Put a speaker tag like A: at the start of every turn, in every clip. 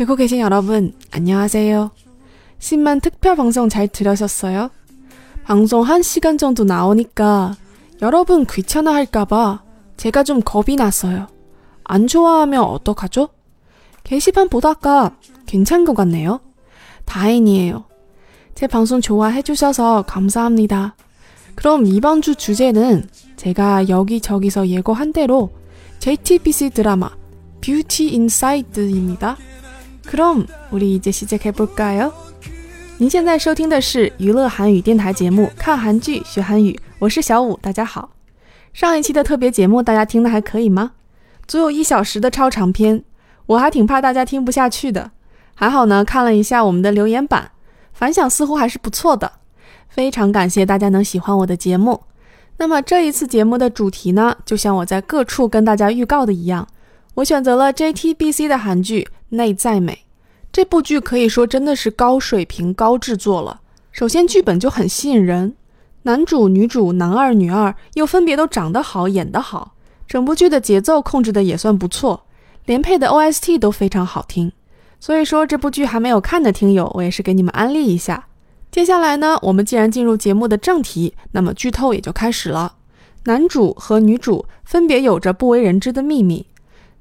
A: 듣고 계신 여러분, 안녕하세요. 10만 특별 방송 잘 들으셨어요? 방송 1시간 정도 나오니까 여러분 귀찮아 할까봐 제가 좀 겁이 났어요. 안 좋아하면 어떡하죠? 게시판 보다가 괜찮은 것 같네요. 다행이에요. 제 방송 좋아해 주셔서 감사합니다. 그럼 이번 주 주제는 제가 여기저기서 예고한 대로 JTBC 드라마 뷰티 인사이드입니다. 그럼 우리 이제 시작해 볼까요? 您现在收听的是娱乐韩语电台节目《看韩剧学韩语》，我是小五，大家好。上一期的特别节目大家听的还可以吗？足有一小时的超长篇，我还挺怕大家听不下去的。还好呢，看了一下我们的留言板，反响似乎还是不错的。非常感谢大家能喜欢我的节目。那么这一次节目的主题呢，就像我在各处跟大家预告的一样，我选择了 JTBC 的韩剧《 内在美》。这部剧可以说真的是高水平、高制作了。首先剧本就很吸引人，男主、女主、男二、女二又分别都长得好、演得好，整部剧的节奏控制的也算不错，连配的 OST 都非常好听。所以说这部剧还没有看的听友，我也是给你们安利一下。接下来呢，我们既然进入节目的正题，那么剧透也就开始了。男主和女主分别有着不为人知的秘密。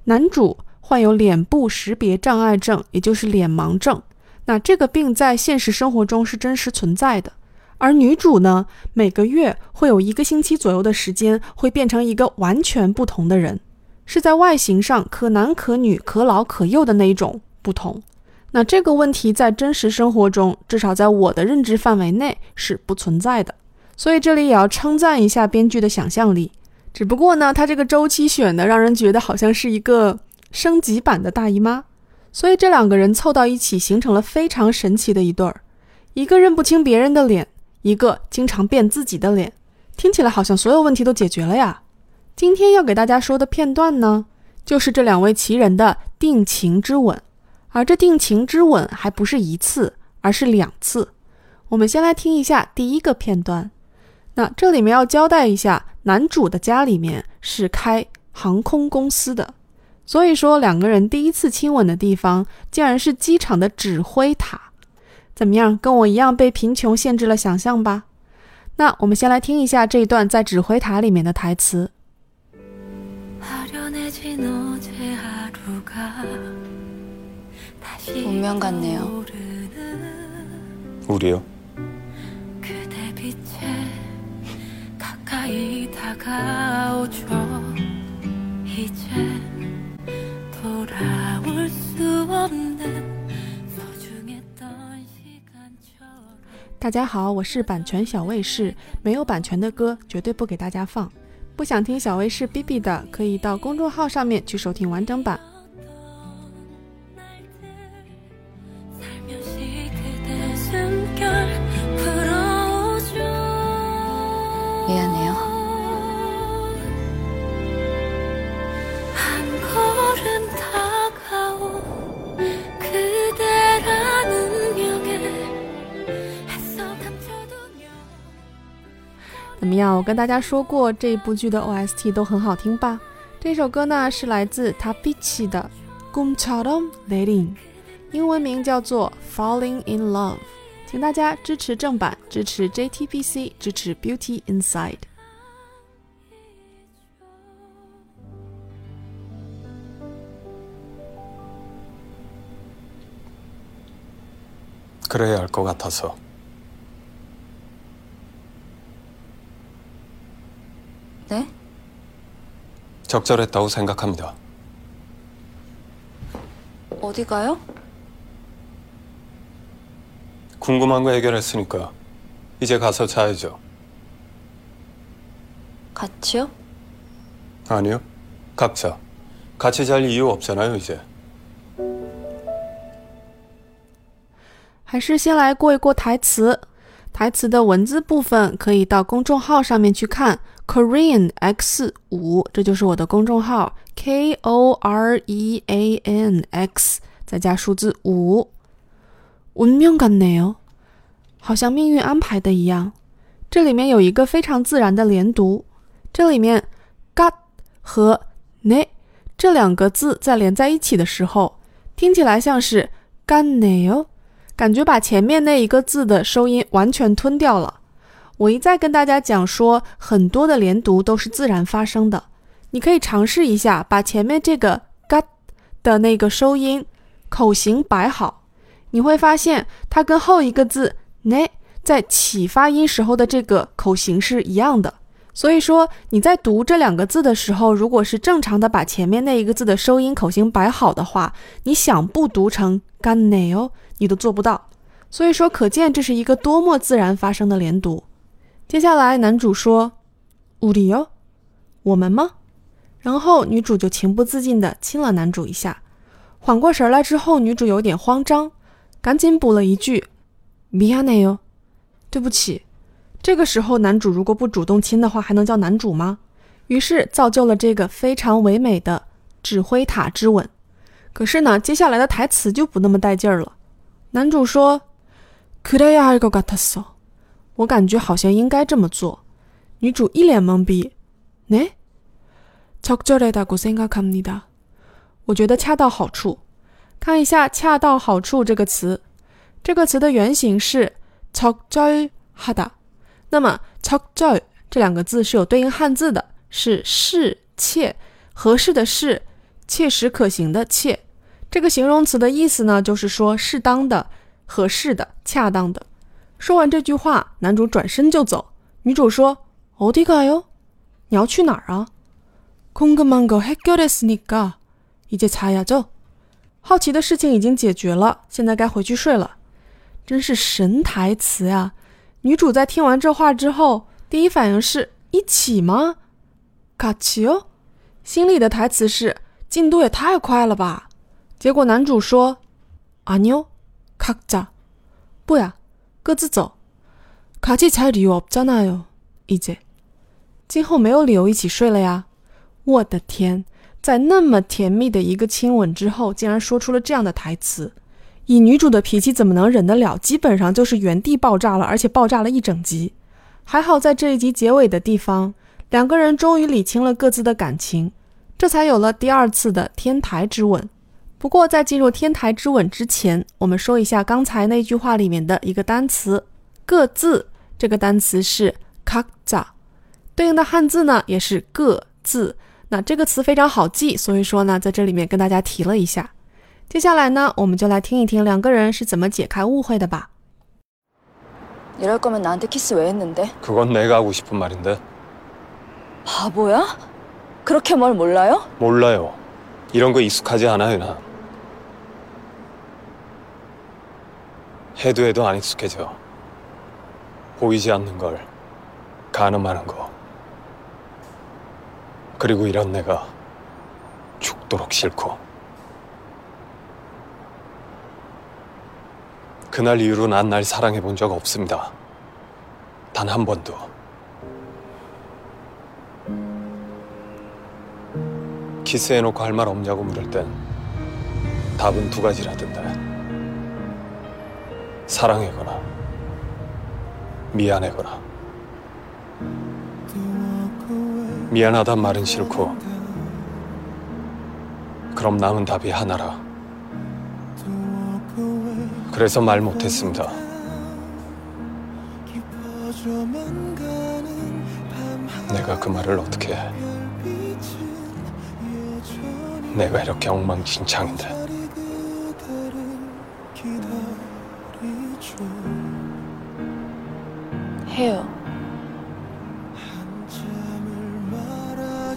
A: 男主患有脸部识别障碍症，也就是脸盲症。那这个病在现实生活中是真实存在的。而女主呢，每个月会有一个星期左右的时间会变成一个完全不同的人，是在外形上可男可女、可老可幼的那一种不同。那这个问题在真实生活中，至少在我的认知范围内是不存在的，所以这里也要称赞一下编剧的想象力。只不过呢，他这个周期选的让人觉得好像是一个升级版的大姨妈，所以这两个人凑到一起形成了非常神奇的一对儿，一个认不清别人的脸，一个经常变自己的脸，听起来好像所有问题都解决了呀。今天要给大家说的片段呢，就是这两位奇人的定情之吻。而这定情之吻还不是一次，而是两次。我们先来听一下第一个片段。那这里面要交代一下，男主的家里面是开航空公司的，所以说两个人第一次亲吻的地方竟然是机场的指挥塔。怎么样，跟我一样被贫穷限制了想象吧？那我们先来听一下这一段在指挥塔里面的台词。
B: 운명 같네요.
C: 우리요?
D: 그대 빛에 가까이 다가오죠
A: 大家好，我是版权小卫士，没有版权的歌绝对不给大家放。不想听小卫士 B B 的，可以到公众号上面去收听完整版。怎么样？我跟大家说过，这一部剧的 OST 都很好听吧？这首歌呢是来自 Tabichi 的《꿈처럼내린》，英文名叫做《Falling in Love》。请大家支持正版，支持 JTBC，支持 Beauty Inside。
C: 그래야 할 것 같아서.
B: 네?
C: 적절했다고 생각합니다.
B: 어디 가요?
C: 궁금한 거 해결했으니까 이제 가서 자야죠.
B: 같이요?
C: 아니요. 각자. 같이 잘 이유 없잖아요, 이제.
A: 还是先来过一过台词。台词的文字部分可以到公众号上面去看 ，Korean X 五，这就是我的公众号 K O R E A N X，再加数字五。운명같네요，好像命运安排的一样。这里面有一个非常自然的连读，这里面 got 和 ne 这两个字在连在一起的时候，听起来像是干네요，感觉把前面那一个字的收音完全吞掉了。 我一再跟大家讲说，很多的连读都是自然发生的。你可以尝试一下，把前面这个 “ga” 的那个收音口型摆好，你会发现它跟后一个字 “ne” 在起发音时候的这个口型是一样的。所以说你在读这两个字的时候，如果是正常的把前面那一个字的收音口型摆好的话，你想不读成 “ga neo” 你都做不到。所以说，可见这是一个多么自然发生的连读。接下来男主说우리 요， 我们吗？然后女主就情不自禁地亲了男主一下。缓过神来之后，女主有点慌张，赶紧补了一句미안해 요， 对不起。这个时候，男主如果不主动亲的话，还能叫男主吗？于是造就了这个非常唯美的指挥塔之吻。可是呢，接下来的台词就不那么带劲儿了。男主说：“그래야할것같았어。” 我感觉好像应该这么做。女主一脸懵逼。네적절하다고생각합니다我觉得恰到好处。看一下“恰到好处”这个词，这个词的原型是적절하다。那么“적절”这两个字是有对应汉字的，是适切、合适的适，切实可行的切。这个形容词的意思呢，就是说适当的、合适的、恰当的。 说完这句话，男主转身就走。女主说：“어디가 요？ 你要去哪儿啊？”궁금한거해결했으니까이제자야죠。好奇的事情已经解决了，现在该回去睡了。真是神台词呀！女主在听完这话之后，第一反应是一起吗？같이 요？ 心里的台词是进度也太快了吧？结果男主说아니요각 자， 不呀，各 自走。같이잘이유없잖아 요， 이제今后没有理由一起睡了呀！我的天，在那么甜蜜的一个亲吻之后，竟然说出了这样的台词。以女主的脾气，怎么能忍得了？基本上就是原地爆炸了，而且爆炸了一整集。还好在这一集结尾的地方，两个人终于理清了各自的感情，这才有了第二次的天台之吻。 不过在进入天台之吻之前，我们说一下刚才那句话里面的一个单词“各自”。这个单词是각자，对应的汉字呢也是各自。那这个词非常好记，所以说呢，在这里面跟大家提了一下。接下来呢，我们就来听一听两个人是怎么解开误会的吧。
B: 이럴 거면 나한테 키스 왜 했는데?
C: 그건 내가 하고 싶은 말인데.
B: 바보야? 그렇게 뭘 몰라요?
C: 몰라요. 이런 거 익숙하지 않아요, 나. 해도 해도 안 익숙해져. 보이지 않는 걸 가늠하는 거. 그리고 이런 내가 죽도록 싫고. 그날 이후로 난 날 사랑해 본 적 없습니다. 단 한 번도. 키스해놓고 할 말 없냐고 물을 땐 답은 두 가지라던데. 사랑해거나 미안해거나. 미안하단 말은 싫고 그럼 남은 답이 하나라. 그래서 말 못했습니다. 내가 그 말을 어떻게 해? 내가 이렇게 엉망진창인데.
B: 해요.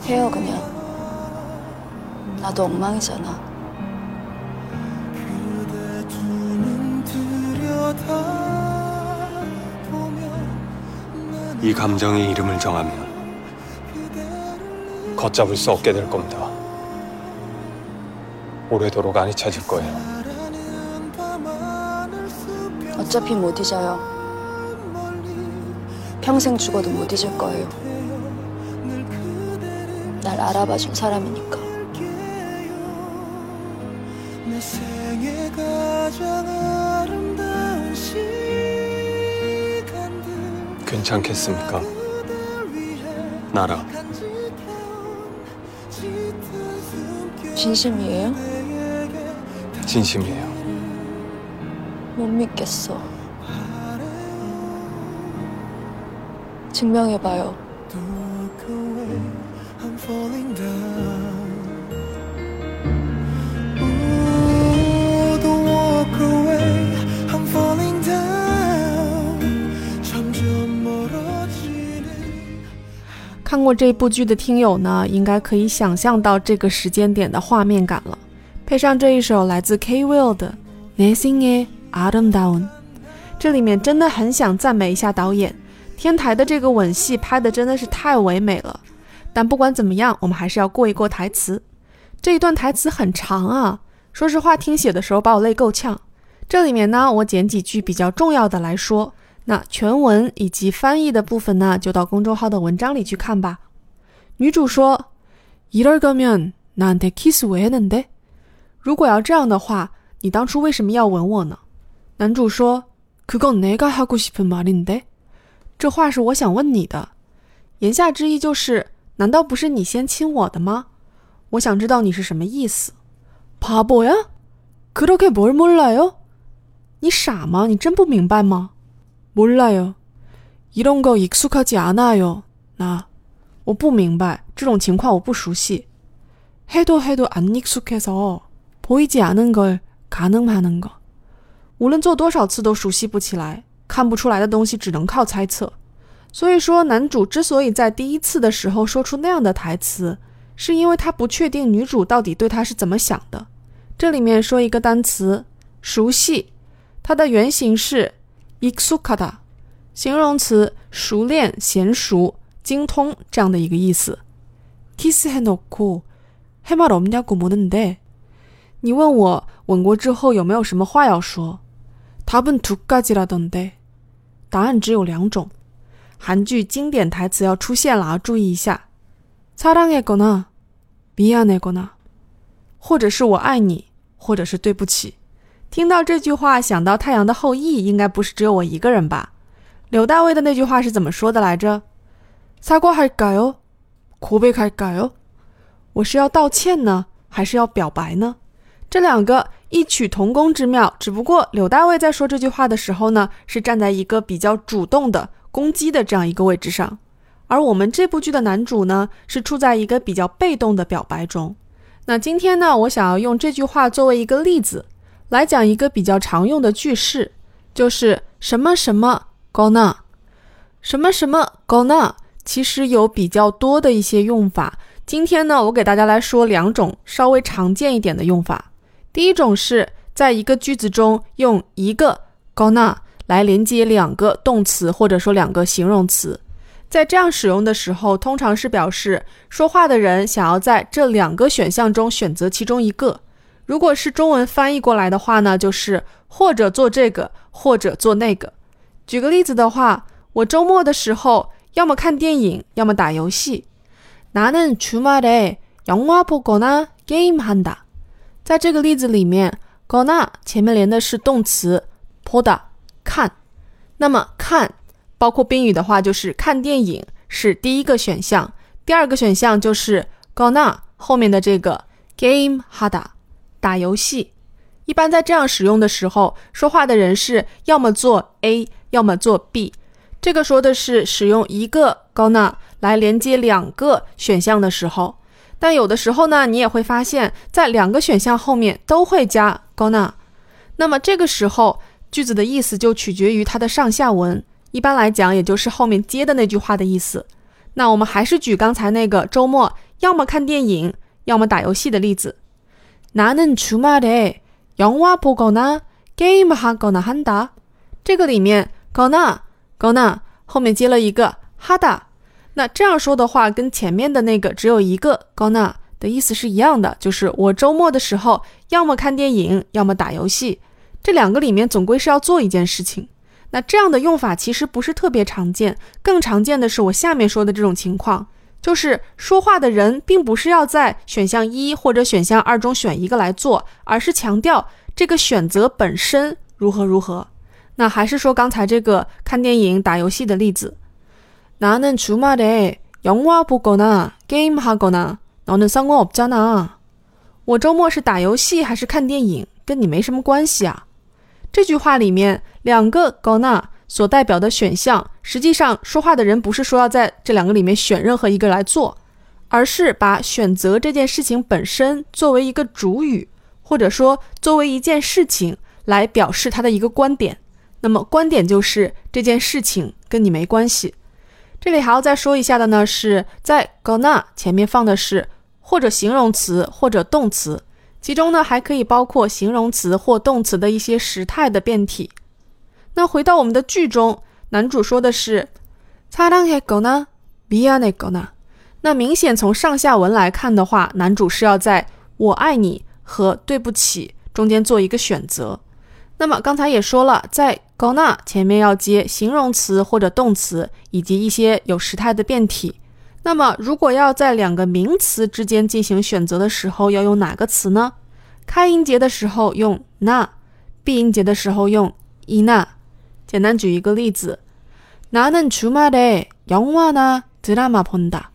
B: 해요 그냥. 나도 엉망이잖아.
C: 이 감정의 이름을 정하면 걷잡을 수 없게 될 겁니다. 오래도록 안 잊혀질 거예요.
B: 어차피 못 잊어요. 평생 죽어도 못 잊을 거예요. 날 알아봐 준 사람이니까.
E: 내 생애 가장 아름다운 시간들
C: 괜찮겠습니까? 나라.
B: 진심이에요?
C: 진심이에요.
B: 못 믿겠어. 증명해봐요.
E: Don't walk away, I'm falling down. Ooh, don't walk away, I'm falling down. 점점 멀어지는
A: 看过这部剧的听友呢，应该可以想象到这个时间点的画面感了。配上这一首来自 K Will 的《내생의아름다운》，这里面真的很想赞美一下导演， 天台的这个吻戏拍的真的是太唯美了。但不管怎么样，我们还是要过一过台词。这一段台词很长啊，说实话，听写的时候把我累够呛。这里面呢，我捡几句比较重要的来说。那全文以及翻译的部分呢，就到公众号的文章里去看吧。女主说：“이럴거면나한테키스왜했는데？如果要这样的话，你当初为什么要吻我呢？”男主说：“그건내가하고싶은말인데。 这话是我想问你的，言下之意就是，难道不是你先亲我的吗？我想知道你是什么意思。바보야그렇게뭘몰라요？你傻吗？你真不明白吗？ 몰라요. 이런 거 익숙하지 않아요. 나. 我不明白这种情况我不熟悉 해도 해도 안 익숙해서 보이지 않은 걸 가늠하는 거. 无论做多少次都熟悉不起来， 看不出来的东西只能靠猜测。所以说，男主之所以在第一次的时候说出那样的台词，是因为他不确定女主到底对他是怎么想的。这里面说一个单词“熟悉”，它的原型是 익숙하다，形容词熟练、娴熟、精通这样的一个意思。키스해놓고 할 말 없냐고 묻는데，你问我吻过之后有没有什么话要说？답은두가지라던데， 答案只有两种。韩剧经典台词要出现了啊，注意一下。사랑했거나미안했거나，或者是我爱你，或者是对不起。听到这句话，想到《太阳的后裔》，应该不是只有我一个人吧？柳大卫的那句话是怎么说的来着？사과할까요고백할까요我是要道歉呢，还是要表白呢？ 这两个异曲同工之妙，只不过柳大卫在说这句话的时候呢，是站在一个比较主动的攻击的这样一个位置上，而我们这部剧的男主呢，是处在一个比较被动的表白中。那今天呢，我想要用这句话作为一个例子。来讲一个比较常用的句式，就是什么什么 gonna，什么什么 gonna，其实有比较多的一些用法。今天呢，我给大家来说两种稍微常见一点的用法。第一种是在一个句子中用一个 gonna 来连接两个动词或者说两个形容词，在这样使用的时候，通常是表示说话的人想要在这两个选项中选择其中一个。如果是中文翻译过来的话呢，就是或者做这个，或者做那个。举个例子的话，我周末的时候要么看电影，要么打游戏。나는주말에영화보거나게임한다。 在这个例子里面 g o n a 前面连的是动词 poda 看，那么看包括宾语的话就是看电影是第一个选项，第二个选项就是 g o n a 后面的这个 game hada 打游戏。一般在这样使用的时候，说话的人是要么做 A，要么做 B。这个说的是使用一个 g o n a 来连接两个选项的时候。但有的时候呢，你也会发现，在两个选项后面都会加 gonna。那么这个时候，句子的意思就取决于它的上下文。一般来讲，也就是后面接的那句话的意思。那我们还是举刚才那个周末要么看电影，要么打游戏的例子。 나는 주말에 영화 보거나 게임하거나 한다. 这个里面 gonna gonna 后面接了一个 hada， 那这样说的话，跟前面的那个只有一个 gonna 的意思是一样的，就是我周末的时候要么看电影，要么打游戏。这两个里面总归是要做一件事情。那这样的用法其实不是特别常见，更常见的是我下面说的这种情况。就是说话的人并不是要在选项一或者选项二中选一个来做，而是强调这个选择本身如何如何。那还是说刚才这个看电影、打游戏的例子。 나는주말에영화보거나게임하거나너는상관없잖아 我周末是打游戏还是看电影，跟你没什么关系啊。这句话里面两个 gonna 所代表的选项，实际上说话的人不是说要在这两个里面选任何一个来做，而是把选择这件事情本身作为一个主语，或者说作为一件事情来表示他的一个观点。那么观点就是这件事情跟你没关系。 这里还要再说一下的呢，是在 gonna 前面放的是或者形容词或者动词，其中呢还可以包括形容词或动词的一些时态的变体。那回到我们的句中，男主说的是사랑했거나미안했거나。那明显从上下文来看的话，男主是要在我爱你和对不起中间做一个选择。 那么刚才也说了，在 gonna 前面要接形容词或者动词，以及一些有时态的变体。那么如果要在两个名词之间进行选择的时候，要用哪个词呢？开音节的时候用那，闭音节的时候用이 나。 简单举一个例子，나는주말에영화나드라마본다。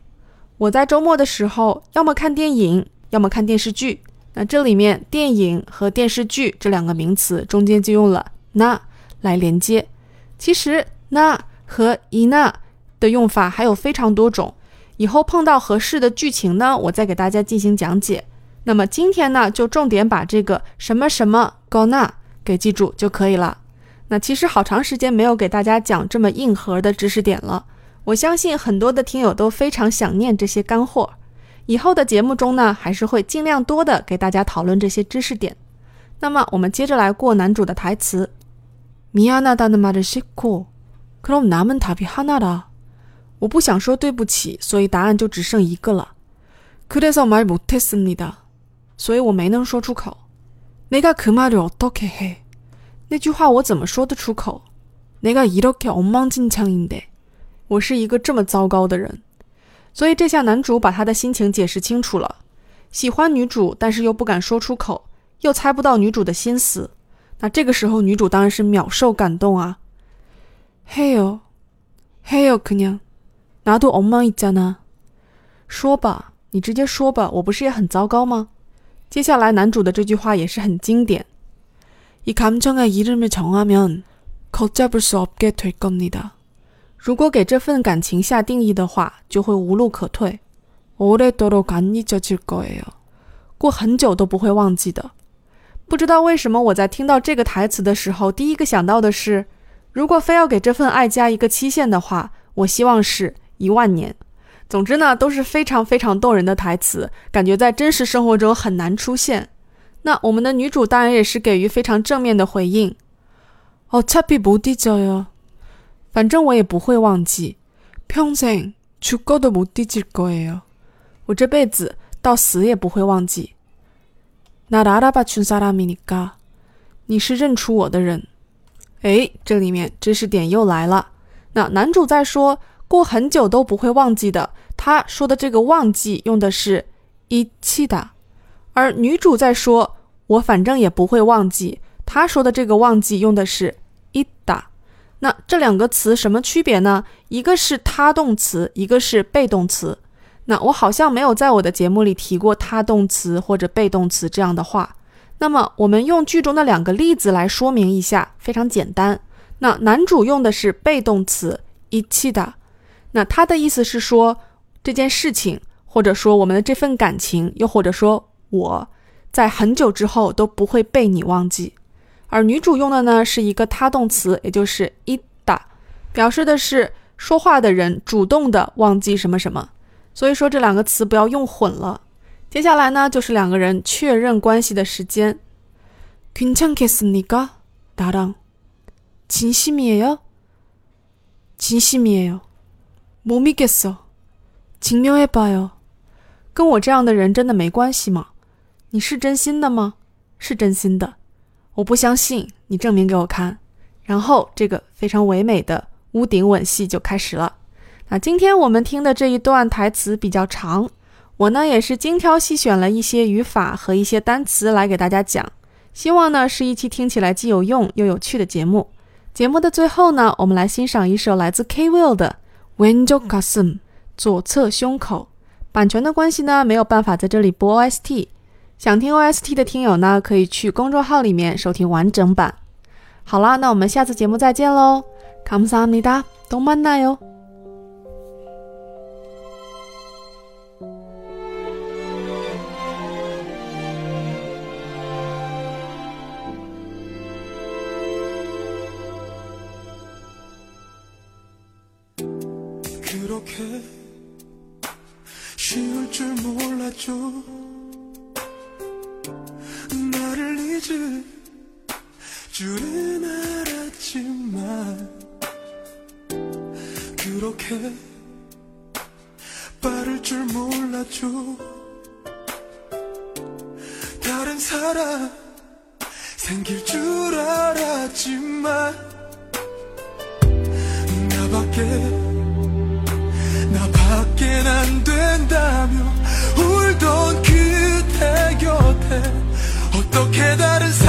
A: 我在周末的时候，要么看电影，要么看电视剧。 那这里面电影和电视剧这两个名词中间就用了那来连接。其实那和이나的用法还有非常多种，以后碰到合适的剧情呢，我再给大家进行讲解。那么今天呢，就重点把这个什么什么 gonna 给记住就可以了。那其实好长时间没有给大家讲这么硬核的知识点了，我相信很多的听友都非常想念这些干货。以后的节目中呢，还是会尽量多的给大家讨论这些知识点。那么我们接着来过男主的台词。미안하다는말을싫고그럼남은답이하나라我不想说对不起，所以答案就只剩一个了。그래서말못했습니다所以我没能说出口。내가그말을어떻게 해？ 那句话我怎么说得出口？내가이렇게엉망진창인 데， 我是一个这么糟糕的人。 所以这下男主把他的心情解释清楚了：喜欢女主，但是又不敢说出口，又猜不到女主的心思。那这个时候，女主当然是秒受感动啊。嘿요嘿요그냥나도엉망있잖아说吧，你直接说吧，我不是也很糟糕吗？接下来男主的这句话也是很经典。이감정의이름을정하면걷잡을수없게될겁니다 如果给这份感情下定义的话，就会无路可退。오래도록안잊어질거예요过很久都不会忘记的。不知道为什么我在听到这个台词的时候，第一个想到的是，如果非要给这份爱加一个期限的话，我希望是一万年。总之呢，都是非常非常动人的台词，感觉在真实生活中很难出现。那我们的女主当然也是给予非常正面的回应。어차피못잊어요 反正我也不会忘记。평생죽어도못잊을거예요我这辈子到死也不会忘记。나알아봐준사람이니 까， 你是认出我的人。哎，这里面知识点又来了。那男主在说过很久都不会忘记的，他说的这个忘记用的是이치 다。 而女主在说，我反正也不会忘记。她说的这个忘记用的是이다。 那这两个词什么区别呢？一个是他动词一个是被动词。那我好像没有在我的节目里提过他动词或者被动词这样的话。那么我们用句中的两个例子来说明一下非常简单。那男主用的是被动词一起的。那他的意思是说这件事情或者说我们的这份感情又或者说我在很久之后都不会被你忘记。而女主用的呢是一个他动词，也就是이다表示的是说话的人主动的忘记什么什么。所以说这两个词不要用混了。接下来呢就是两个人确认关系的时间。괜찮겠습니까나랑진심이에요진심이에요못믿겠어증명해봐요跟我这样的人真的没关系吗？你是真心的吗？是真心的， 我不相信，你证明给我看。然后这个非常唯美的屋顶吻戏就开始了。那今天我们听的这一段台词比较长，我呢也是精挑细选了一些语法和一些单词来给大家讲，希望呢是一期听起来既有用又有趣的节目。节目的最后呢，我们来欣赏一首来自 K Will 的《When You Got Some》，左侧胸口。版权的关系呢，没有办法在这里播 OST。想听 ost 的听友呢可以去公众号里面收听完整版。好啦那我们下次节目再见喽。
E: come sammita don't mind yo Quedarse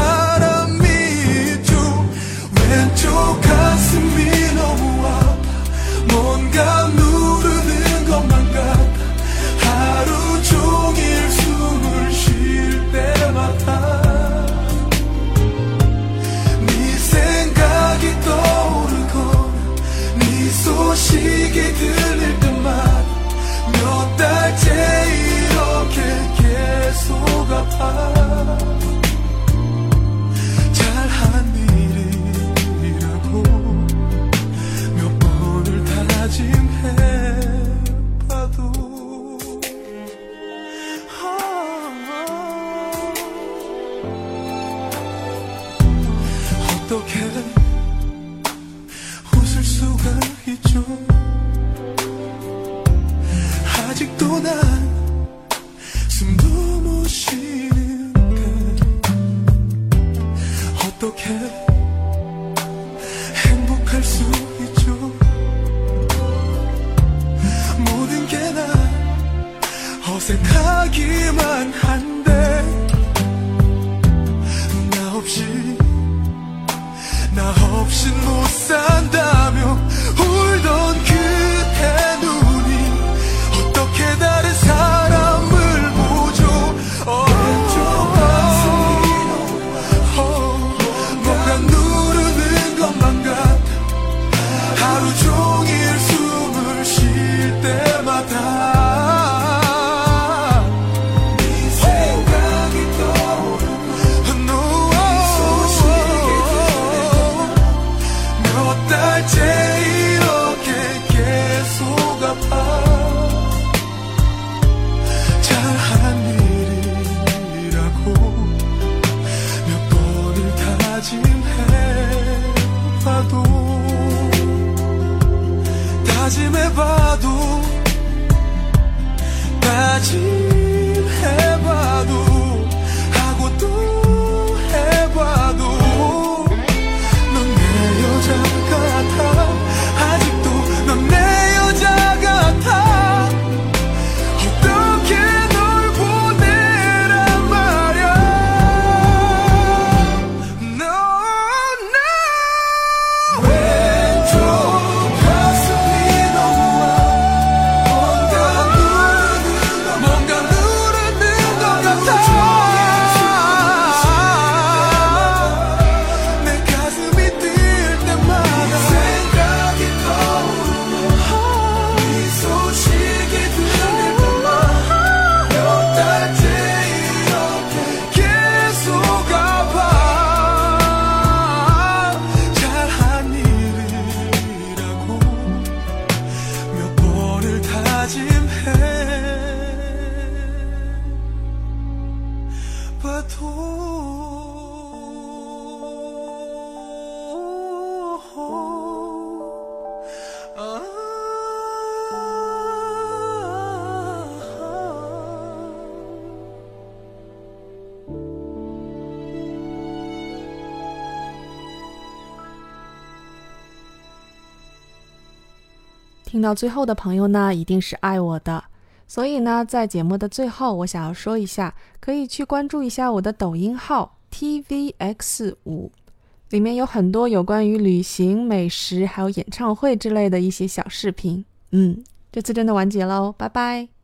E: 어떻게 웃을 수가 있죠? 아직도 난 숨도 못 쉬는데 그 어떻게
A: 听到最后的朋友呢一定是爱我的。所以呢在节目的最后我想要说一下可以去关注一下我的抖音号 tvx 五里面有很多有关于旅行美食还有演唱会之类的一些小视频。嗯这次真的完结喽拜拜。